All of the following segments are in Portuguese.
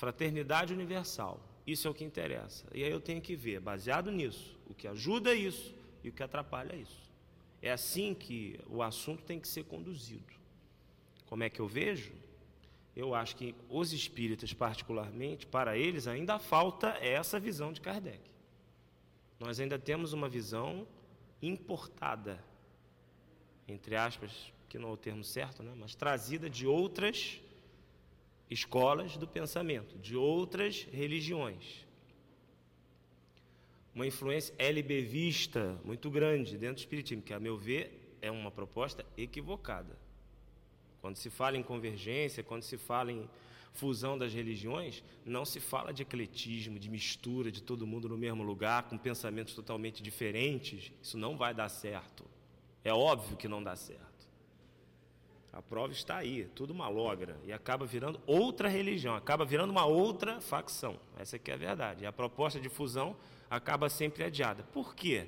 fraternidade universal. Isso é o que interessa. E aí eu tenho que ver, baseado nisso, o que ajuda isso e o que atrapalha isso. É assim que o assunto tem que ser conduzido. Como é que eu vejo? Eu acho que os espíritas, particularmente, para eles ainda falta essa visão de Kardec. Nós ainda temos uma visão importada, entre aspas, que não é o termo certo, né? mas trazida de outras escolas do pensamento, de outras religiões. Uma influência LBVista muito grande dentro do Espiritismo, que, a meu ver, é uma proposta equivocada. Quando se fala em convergência, quando se fala em fusão das religiões, não se fala de ecletismo, de mistura de todo mundo no mesmo lugar, com pensamentos totalmente diferentes. Isso não vai dar certo. É óbvio que não dá certo. A prova está aí, tudo uma logra, e acaba virando outra religião, acaba virando uma outra facção. Essa aqui é a verdade. E a proposta de fusão acaba sempre adiada. Por quê?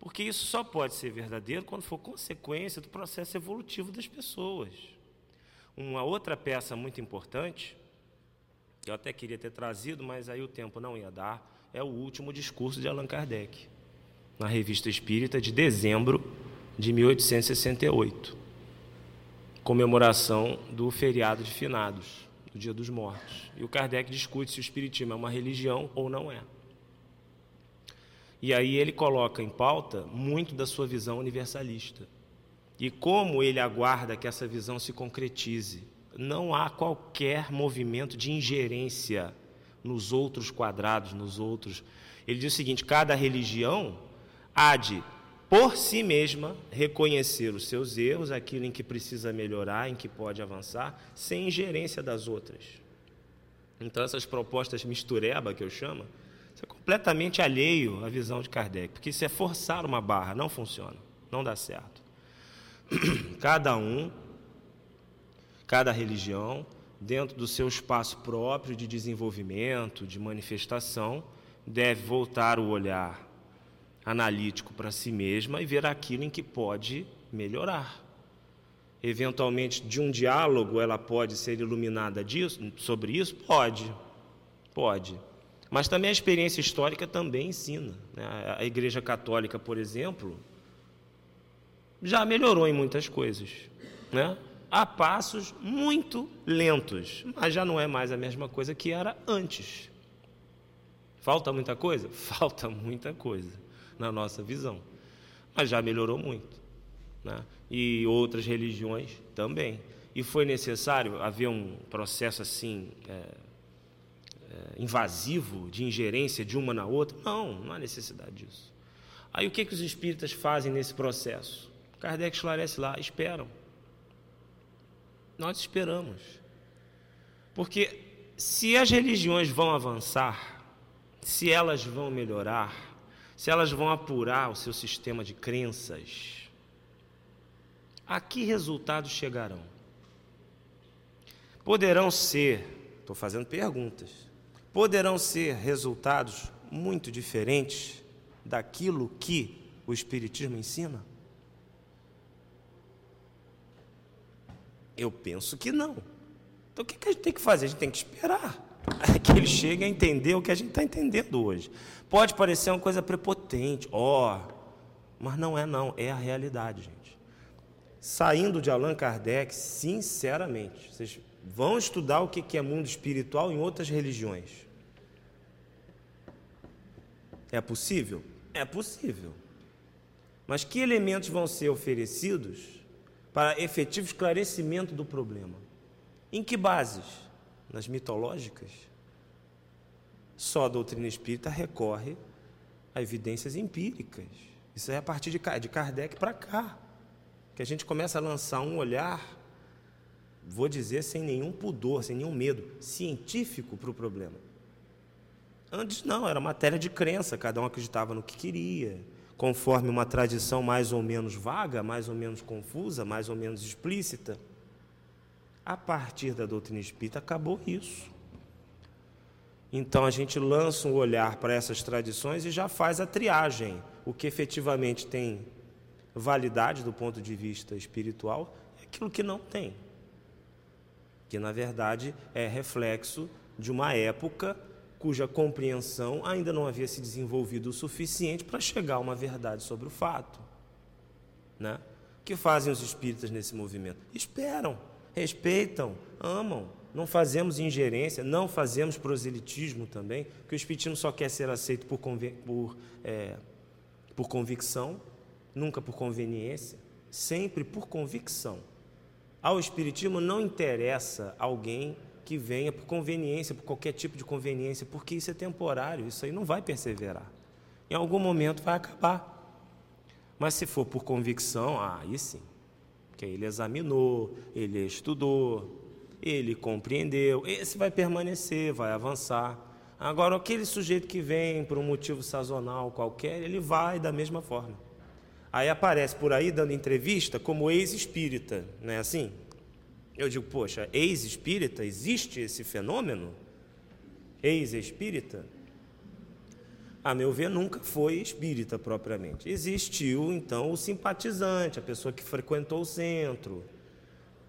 Porque isso só pode ser verdadeiro quando for consequência do processo evolutivo das pessoas. Uma outra peça muito importante, que eu até queria ter trazido, mas aí o tempo não ia dar, é o último discurso de Allan Kardec, na Revista Espírita de dezembro de 1868 comemoração do feriado de finados, do Dia dos Mortos. E o Kardec discute se o Espiritismo é uma religião ou não é. E aí ele coloca em pauta muito da sua visão universalista. E como ele aguarda que essa visão se concretize. Não há qualquer movimento de ingerência nos outros quadrados, nos outros. Ele diz o seguinte: cada religião há de por si mesma, reconhecer os seus erros, aquilo em que precisa melhorar, em que pode avançar, sem ingerência das outras. Então, essas propostas mistureba, que eu chamo, isso é completamente alheio à visão de Kardec, porque isso é forçar uma barra, não funciona, não dá certo. Cada um, cada religião, dentro do seu espaço próprio de desenvolvimento, de manifestação, deve voltar o olhar analítico para si mesma e ver aquilo em que pode melhorar. Eventualmente, de um diálogo, ela pode ser iluminada disso, sobre isso? Pode, pode. Mas também a experiência histórica também ensina. Né? A Igreja Católica, por exemplo, já melhorou em muitas coisas. Né? A passos muito lentos, mas já não é mais a mesma coisa que era antes. Falta muita coisa? Falta muita coisa na nossa visão. Mas já melhorou muito. Né? E outras religiões também. E foi necessário haver um processo assim é, é, invasivo de ingerência de uma na outra? Não, não há necessidade disso. Aí o que, que os espíritas fazem nesse processo? Kardec esclarece lá, esperam. Nós esperamos. Porque se as religiões vão avançar, se elas vão melhorar, se elas vão apurar o seu sistema de crenças, a que resultados chegarão? Poderão ser, estou fazendo perguntas, poderão ser resultados muito diferentes daquilo que o Espiritismo ensina? Eu penso que não. Então o que a gente tem que fazer? A gente tem que esperar que ele chegue a entender o que a gente está entendendo hoje. Pode parecer uma coisa prepotente, ó, oh, mas não é não, é a realidade, gente. Saindo de Allan Kardec, sinceramente, vocês vão estudar o que é mundo espiritual em outras religiões. É possível? É possível. Mas que elementos vão ser oferecidos para efetivo esclarecimento do problema? Em que bases? Nas mitológicas? Só a doutrina espírita recorre a evidências empíricas. Isso é a partir de Kardec para cá. Que a gente começa a lançar um olhar, vou dizer sem nenhum pudor, sem nenhum medo, científico para o problema. Antes não, era matéria de crença, cada um acreditava no que queria, conforme uma tradição mais ou menos vaga, mais ou menos confusa, mais ou menos explícita. A partir da doutrina espírita acabou isso. Então a gente lança um olhar para essas tradições e já faz a triagem. O que efetivamente tem validade do ponto de vista espiritual é aquilo que não tem. Que na verdade é reflexo de uma época cuja compreensão ainda não havia se desenvolvido o suficiente para chegar a uma verdade sobre o fato. Né? O que fazem os espíritas nesse movimento? Esperam, respeitam, amam. Não fazemos ingerência, não fazemos proselitismo também, que o espiritismo só quer ser aceito por, por, é, por convicção, nunca por conveniência, sempre por convicção. Ao espiritismo não interessa alguém que venha por conveniência, por qualquer tipo de conveniência, porque isso é temporário, isso aí não vai perseverar. Em algum momento vai acabar. Mas se for por convicção, aí sim. Porque ele examinou, ele estudou, ele compreendeu, esse vai permanecer, vai avançar. Agora, aquele sujeito que vem por um motivo sazonal qualquer, ele vai da mesma forma. Aí aparece por aí dando entrevista como ex-espírita, não é assim? Eu digo, poxa, ex-espírita, existe esse fenômeno? Ex-espírita? A meu ver, nunca foi espírita propriamente. Existiu, então, o simpatizante, a pessoa que frequentou o centro.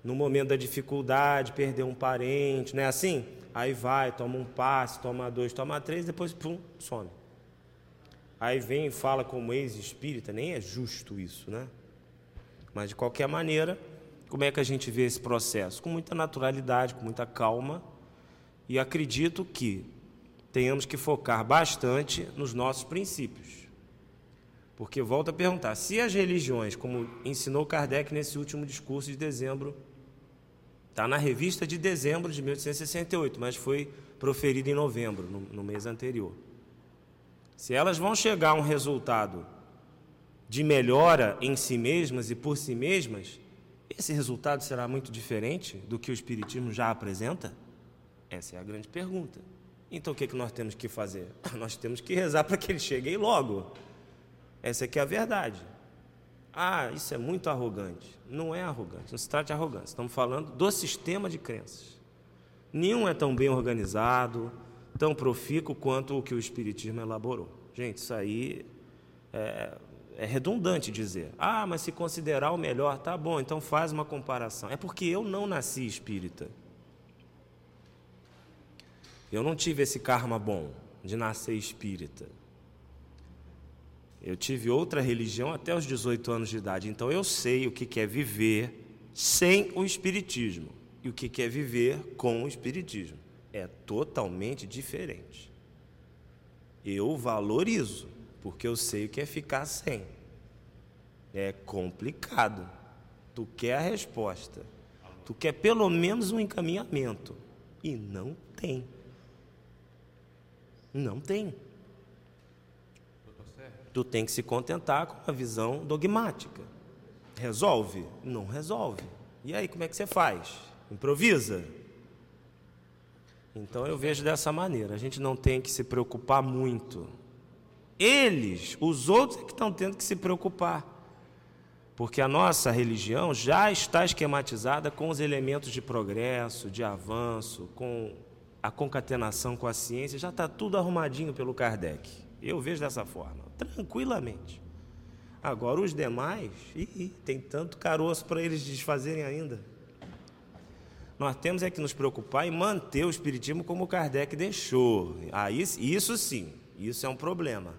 No momento da dificuldade, perdeu um parente, não é assim? Aí vai, toma um passe, toma dois, toma três, depois, pum, some. Aí vem e fala como ex-espírita, nem é justo isso, né? Mas, de qualquer maneira, como é que a gente vê esse processo? Com muita naturalidade, com muita calma, e acredito que tenhamos que focar bastante nos nossos princípios. Porque volto a perguntar, se as religiões, como ensinou Kardec nesse último discurso de dezembro, está na revista de dezembro de 1868, mas foi proferido em novembro, no, no mês anterior. Se elas vão chegar a um resultado de melhora em si mesmas e por si mesmas, esse resultado será muito diferente do que o Espiritismo já apresenta? Essa é a grande pergunta. Então o que, é que nós temos que fazer? Nós temos que rezar para que ele chegue aí logo. Essa que é a verdade. Ah, isso é muito arrogante. Não é arrogante, não se trata de arrogância. Estamos falando do sistema de crenças. Nenhum é tão bem organizado, tão profícuo quanto o que o Espiritismo elaborou. Gente, isso aí é, é redundante dizer. Ah, mas se considerar o melhor, tá bom, então faz uma comparação. É porque eu não nasci espírita. Eu não tive esse karma bom de nascer espírita. Eu tive outra religião até os 18 anos de idade, então eu sei o que é viver sem o espiritismo e o que é viver com o espiritismo. É totalmente diferente. Eu valorizo porque eu sei o que é ficar sem. É complicado. Tu quer a resposta. Tu quer pelo menos um encaminhamento. E não tem. Não tem. Tu tem que se contentar com a visão dogmática. Resolve? Não resolve. E aí, como é que você faz? Improvisa? Então eu vejo dessa maneira. A gente não tem que se preocupar muito eles, os outros, é que estão tendo que se preocupar. Porque a nossa religião já está esquematizada com os elementos de progresso, de avanço, com a concatenação com a ciência, já está tudo arrumadinho pelo Kardec. Eu vejo dessa forma, tranquilamente. Agora, os demais, ih, tem tanto caroço para eles desfazerem ainda. Nós temos é que nos preocupar em manter o Espiritismo como o Kardec deixou. Aí, isso sim, isso é um problema.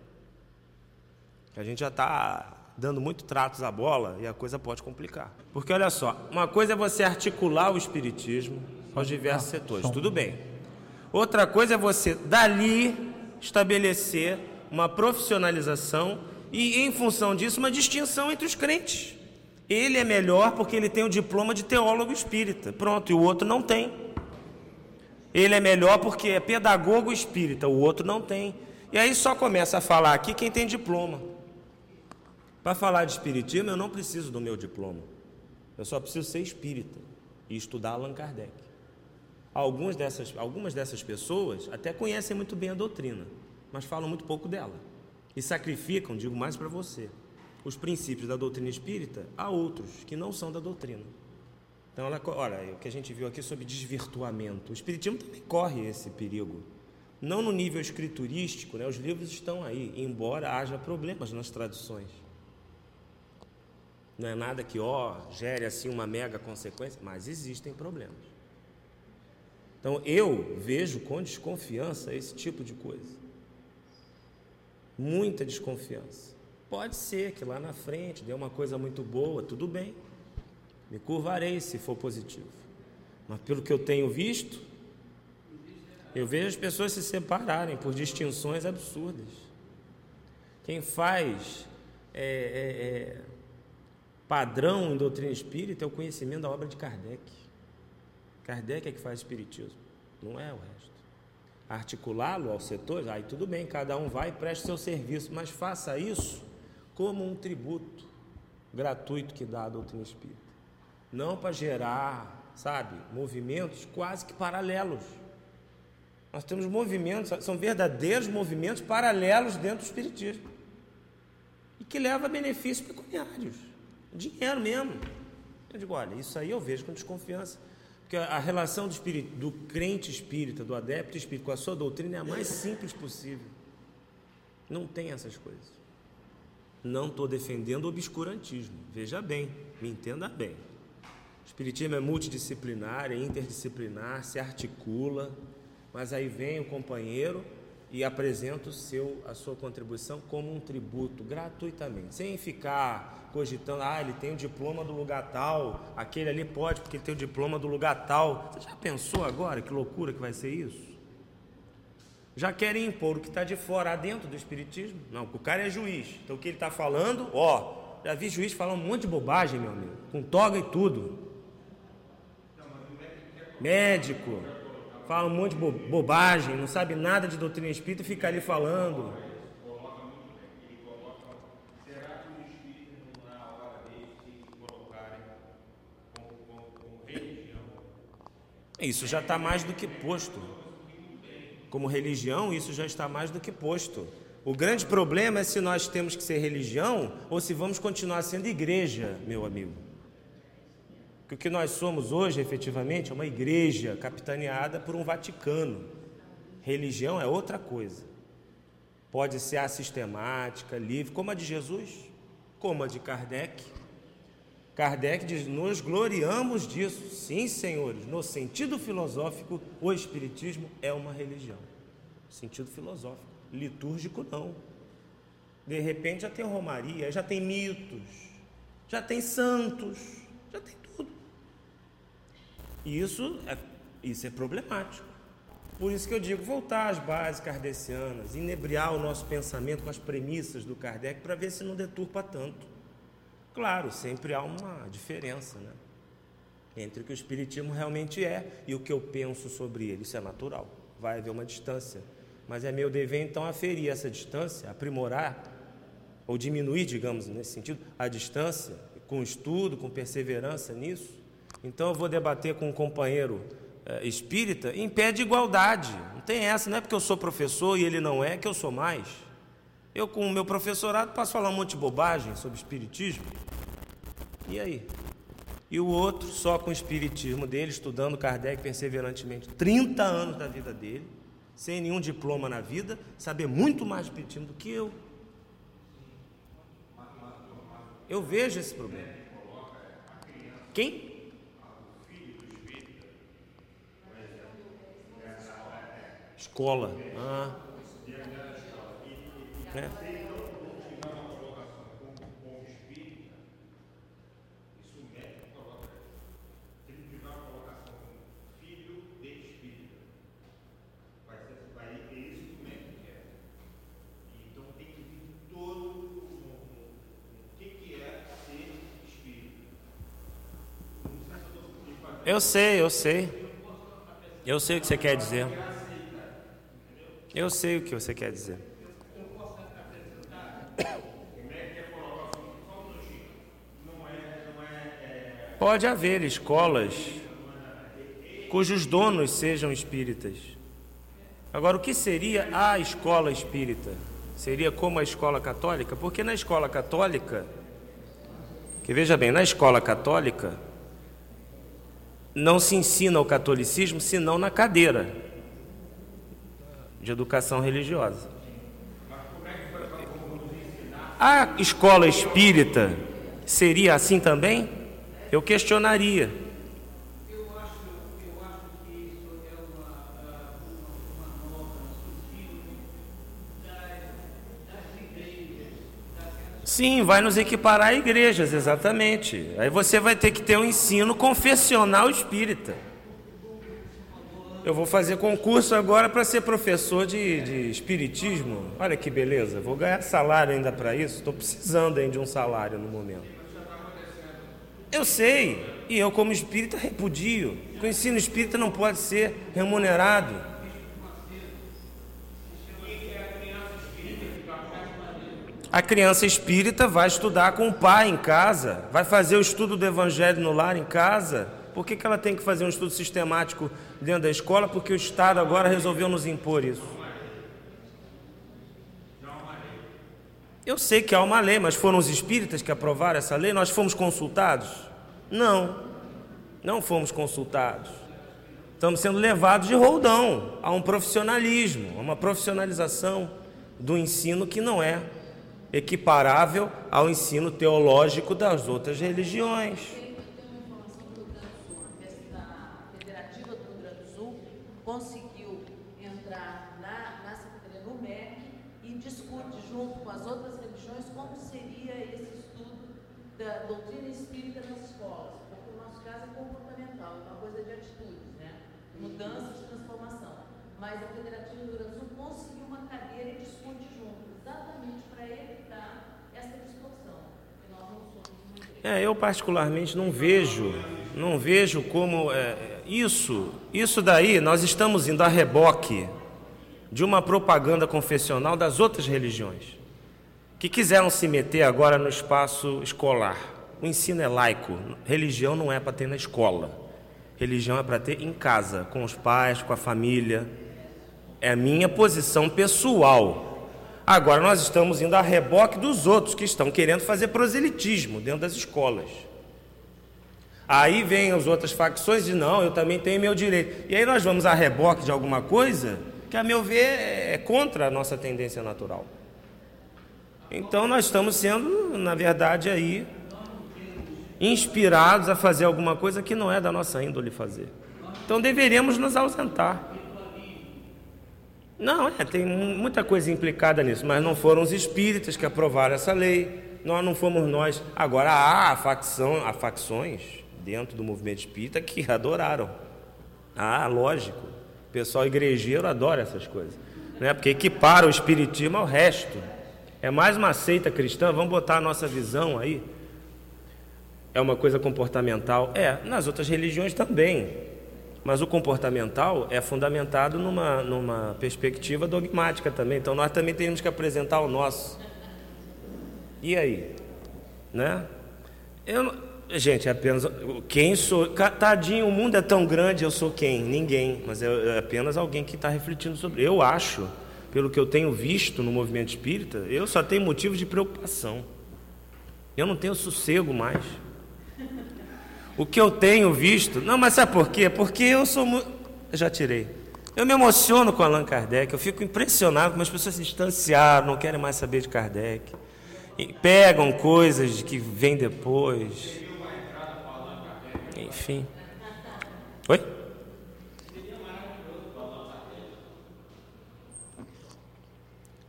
A gente já está dando muito tratos à bola e a coisa pode complicar. Porque olha só, uma coisa é você articular o espiritismo aos diversos ah, setores, tudo bem. Outra coisa é você dali estabelecer uma profissionalização e em função disso uma distinção entre os crentes. Ele é melhor porque ele tem o diploma de teólogo espírita. Pronto, e o outro não tem. Ele é melhor porque é pedagogo espírita, o outro não tem. E aí só começa a falar aqui quem tem diploma. Para falar de espiritismo, eu não preciso do meu diploma. Eu só preciso ser espírita e estudar Allan Kardec. Algumas dessas, algumas dessas pessoas até conhecem muito bem a doutrina, mas falam muito pouco dela. E sacrificam, digo mais para você, os princípios da doutrina espírita a outros que não são da doutrina. Então, ela, olha, o que a gente viu aqui sobre desvirtuamento. O espiritismo também corre esse perigo. Não no nível escriturístico, né? os livros estão aí, embora haja problemas nas traduções. Não é nada que, ó, gere assim uma mega consequência, mas existem problemas. Então eu vejo com desconfiança esse tipo de coisa. Muita desconfiança. Pode ser que lá na frente dê uma coisa muito boa, tudo bem. Me curvarei se for positivo. Mas pelo que eu tenho visto, eu vejo as pessoas se separarem por distinções absurdas. Quem faz é, é, é, padrão em doutrina espírita é o conhecimento da obra de Kardec. Kardec é que faz espiritismo, não é o resto. Articulá-lo aos setores, aí tudo bem, cada um vai e preste seu serviço, mas faça isso como um tributo gratuito que dá a doutrina espírita. Não para gerar, sabe, movimentos quase que paralelos. Nós temos movimentos, são verdadeiros movimentos paralelos dentro do Espiritismo. E que leva a benefícios pecuniários. Dinheiro mesmo. Eu digo, olha, isso aí eu vejo com desconfiança. Porque a relação do, espírito, do crente espírita, do adepto espírita com a sua doutrina é a mais simples possível. Não tem essas coisas. Não estou defendendo o obscurantismo. Veja bem, me entenda bem. O espiritismo é multidisciplinar, é interdisciplinar, se articula, mas aí vem o companheiro e apresenta o seu, a sua contribuição como um tributo, gratuitamente, sem ficar cogitando, ah, ele tem o diploma do lugar tal, aquele ali pode porque ele tem o diploma do lugar tal. Você já pensou agora que loucura que vai ser isso? Já querem impor o que está de fora dentro do Espiritismo? Não, o cara é juiz, então o que ele está falando, ó, já vi juiz falar um monte de bobagem, meu amigo, com toga e tudo. Médico fala um monte de bobagem, não sabe nada de doutrina espírita e fica ali falando. Isso já está mais do que posto. Como religião, isso já está mais do que posto. O grande problema é se nós temos que ser religião ou se vamos continuar sendo igreja, meu amigo que o que nós somos hoje, efetivamente, é uma igreja capitaneada por um Vaticano. Religião é outra coisa. Pode ser assistemática, livre, como a de Jesus, como a de Kardec. Kardec diz: Nos gloriamos disso. Sim, senhores, no sentido filosófico, o Espiritismo é uma religião. Sentido filosófico. Litúrgico, não. De repente já tem romaria, já tem mitos, já tem santos, já tem e isso é, isso é problemático. Por isso que eu digo, voltar às bases kardecianas, inebriar o nosso pensamento com as premissas do Kardec para ver se não deturpa tanto. Claro, sempre há uma diferença né? entre o que o Espiritismo realmente é e o que eu penso sobre ele. Isso é natural, vai haver uma distância. Mas é meu dever então aferir essa distância, aprimorar ou diminuir, digamos, nesse sentido, a distância, com estudo, com perseverança nisso, então eu vou debater com um companheiro é, espírita em pé de igualdade. Não tem essa, não é porque eu sou professor e ele não é que eu sou mais. Eu, com o meu professorado, posso falar um monte de bobagem sobre espiritismo. E aí? E o outro, só com o espiritismo dele, estudando Kardec perseverantemente 30 anos da vida dele, sem nenhum diploma na vida, saber muito mais de espiritismo do que eu. Eu vejo esse problema. Quem? Escola. Ah. É. Eu sei, eu sei. Eu sei o que você quer dizer. Eu sei o que você quer dizer. Pode haver escolas cujos donos sejam espíritas. Agora, o que seria a escola espírita? Seria como a escola católica? Porque na escola católica, que veja bem, na escola católica não se ensina o catolicismo senão na cadeira de educação religiosa. A escola espírita seria assim também? Eu questionaria. Sim, vai nos equiparar a igrejas, exatamente. Aí você vai ter que ter um ensino confessional espírita. Eu vou fazer concurso agora para ser professor de, de, espiritismo. Olha que beleza, vou ganhar salário ainda para isso. Estou precisando ainda de um salário no momento. Eu sei, e eu, como espírita, repudio. O ensino espírita não pode ser remunerado. A criança espírita vai estudar com o pai em casa, vai fazer o estudo do evangelho no lar em casa. Por que, que ela tem que fazer um estudo sistemático dentro da escola? Porque o Estado agora resolveu nos impor isso. Eu sei que há uma lei, mas foram os espíritas que aprovaram essa lei? Nós fomos consultados? Não, não fomos consultados. Estamos sendo levados de roldão a um profissionalismo, a uma profissionalização do ensino que não é equiparável ao ensino teológico das outras religiões. conseguiu entrar na, na Secretaria do MEC e discute junto com as outras religiões como seria esse estudo da doutrina espírita nas escolas, porque o nosso caso é comportamental, é uma coisa de atitudes, né? mudança de transformação. Mas a Federativa do conseguiu uma cadeira exatamente para evitar essa distorção. É, eu particularmente não vejo, não vejo como é, isso, isso daí, nós estamos indo a reboque de uma propaganda confessional das outras religiões, que quiseram se meter agora no espaço escolar. O ensino é laico, religião não é para ter na escola, religião é para ter em casa, com os pais, com a família. É a minha posição pessoal. Agora nós estamos indo a reboque dos outros que estão querendo fazer proselitismo dentro das escolas. Aí vem as outras facções e não, eu também tenho meu direito. E aí nós vamos a reboque de alguma coisa que, a meu ver, é contra a nossa tendência natural. Então nós estamos sendo, na verdade, aí inspirados a fazer alguma coisa que não é da nossa índole fazer. Então deveríamos nos ausentar. Não, é, tem muita coisa implicada nisso, mas não foram os espíritas que aprovaram essa lei, nós não fomos nós. Agora há facção, há facções dentro do movimento espírita que adoraram. Ah, lógico. O pessoal igrejeiro adora essas coisas. Né? Porque equipara o espiritismo ao resto. É mais uma seita cristã, vamos botar a nossa visão aí. É uma coisa comportamental? É, nas outras religiões também. Mas o comportamental é fundamentado numa, numa perspectiva dogmática também. Então nós também temos que apresentar o nosso. E aí? Né? Eu, Gente, é apenas quem sou. Tadinho, o mundo é tão grande, eu sou quem? Ninguém. Mas é, é apenas alguém que está refletindo sobre. Eu acho, pelo que eu tenho visto no movimento espírita, eu só tenho motivos de preocupação. Eu não tenho sossego mais. O que eu tenho visto. Não, mas sabe por quê? Porque eu sou. Já tirei. Eu me emociono com Allan Kardec. Eu fico impressionado como as pessoas se distanciaram, não querem mais saber de Kardec. E pegam coisas que vêm depois. Enfim. Oi?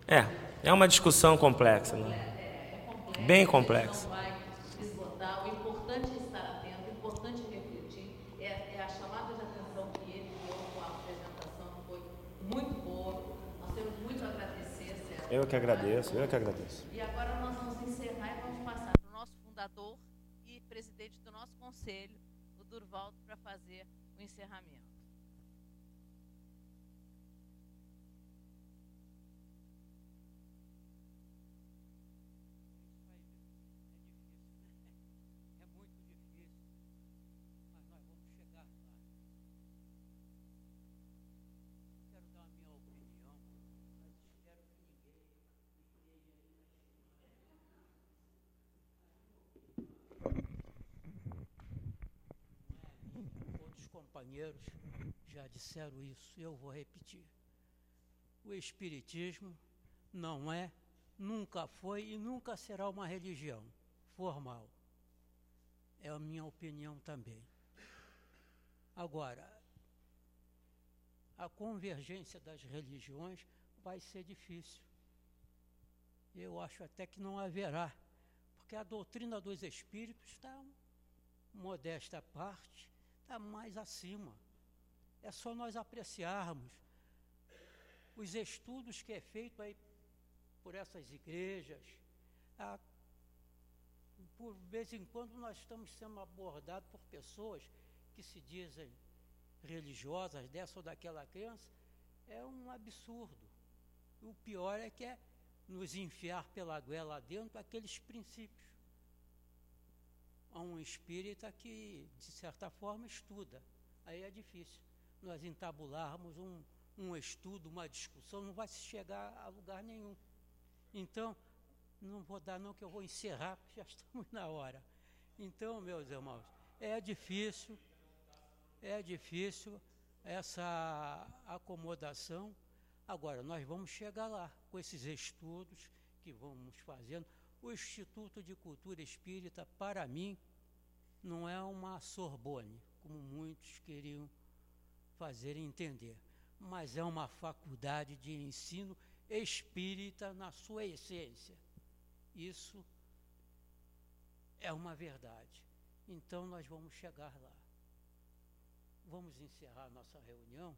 É, é uma discussão complexa, né? Bem complexa. O importante é estar atento, o importante é refletir. É, é a chamada de atenção que ele deu com a apresentação, foi muito boa. Nós temos muito a agradecer, Sérgio. Eu que agradeço, eu que agradeço. E agora nós vamos encerrar e vamos passar para o nosso fundador e presidente do nosso conselho, Durvaldo para fazer o encerramento. Companheiros já disseram isso, eu vou repetir. O Espiritismo não é, nunca foi e nunca será uma religião formal. É a minha opinião também. Agora, a convergência das religiões vai ser difícil. Eu acho até que não haverá porque a doutrina dos espíritos está, modesta parte, está mais acima. É só nós apreciarmos os estudos que é feito aí por essas igrejas. A, por vez em quando nós estamos sendo abordados por pessoas que se dizem religiosas dessa ou daquela crença, é um absurdo. O pior é que é nos enfiar pela goela dentro aqueles princípios. Há um espírita que, de certa forma, estuda. Aí é difícil. Nós entabularmos um, um estudo, uma discussão, não vai se chegar a lugar nenhum. Então, não vou dar não que eu vou encerrar, porque já estamos na hora. Então, meus irmãos, é difícil, é difícil essa acomodação. Agora, nós vamos chegar lá com esses estudos que vamos fazendo. O Instituto de Cultura Espírita, para mim, não é uma Sorbonne, como muitos queriam fazer entender, mas é uma faculdade de ensino espírita na sua essência. Isso é uma verdade. Então nós vamos chegar lá. Vamos encerrar nossa reunião,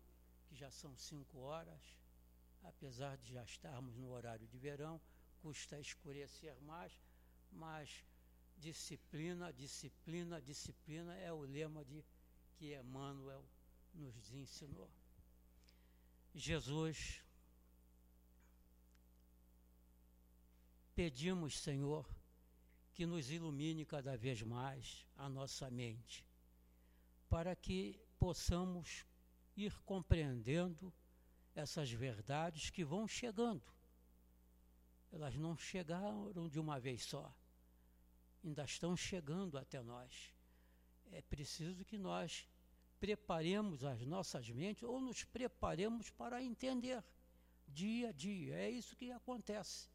que já são cinco horas, apesar de já estarmos no horário de verão, custa escurecer mais, mas disciplina, disciplina, disciplina é o lema de que Emmanuel nos ensinou. Jesus Pedimos, Senhor, que nos ilumine cada vez mais a nossa mente, para que possamos ir compreendendo essas verdades que vão chegando. Elas não chegaram de uma vez só, ainda estão chegando até nós. É preciso que nós preparemos as nossas mentes ou nos preparemos para entender dia a dia. É isso que acontece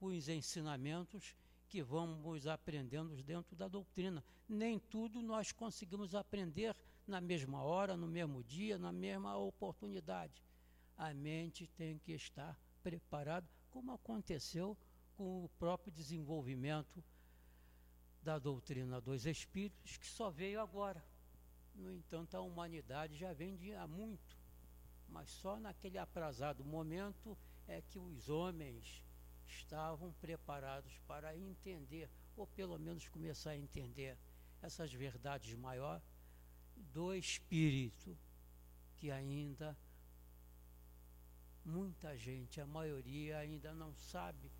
os ensinamentos que vamos aprendendo dentro da doutrina. Nem tudo nós conseguimos aprender na mesma hora, no mesmo dia, na mesma oportunidade. A mente tem que estar preparada, como aconteceu com o próprio desenvolvimento da doutrina dos espíritos, que só veio agora. No entanto, a humanidade já vem de há muito, mas só naquele aprazado momento é que os homens estavam preparados para entender, ou pelo menos começar a entender, essas verdades maiores do Espírito, que ainda muita gente, a maioria ainda não sabe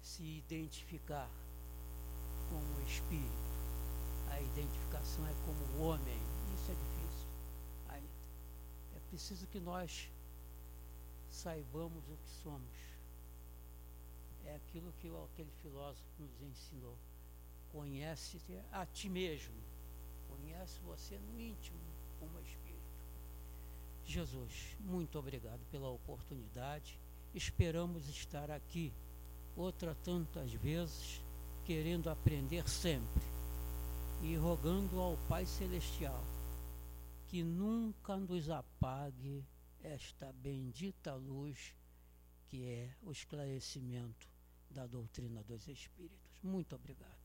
se identificar com o Espírito. A identificação é como o homem, isso é difícil. É preciso que nós saibamos o que somos é aquilo que aquele filósofo nos ensinou. Conhece-te a ti mesmo. Conhece você no íntimo, como espírito. Jesus, muito obrigado pela oportunidade. Esperamos estar aqui outra tantas vezes, querendo aprender sempre e rogando ao Pai Celestial que nunca nos apague esta bendita luz que é o esclarecimento da doutrina dos espíritos. Muito obrigado.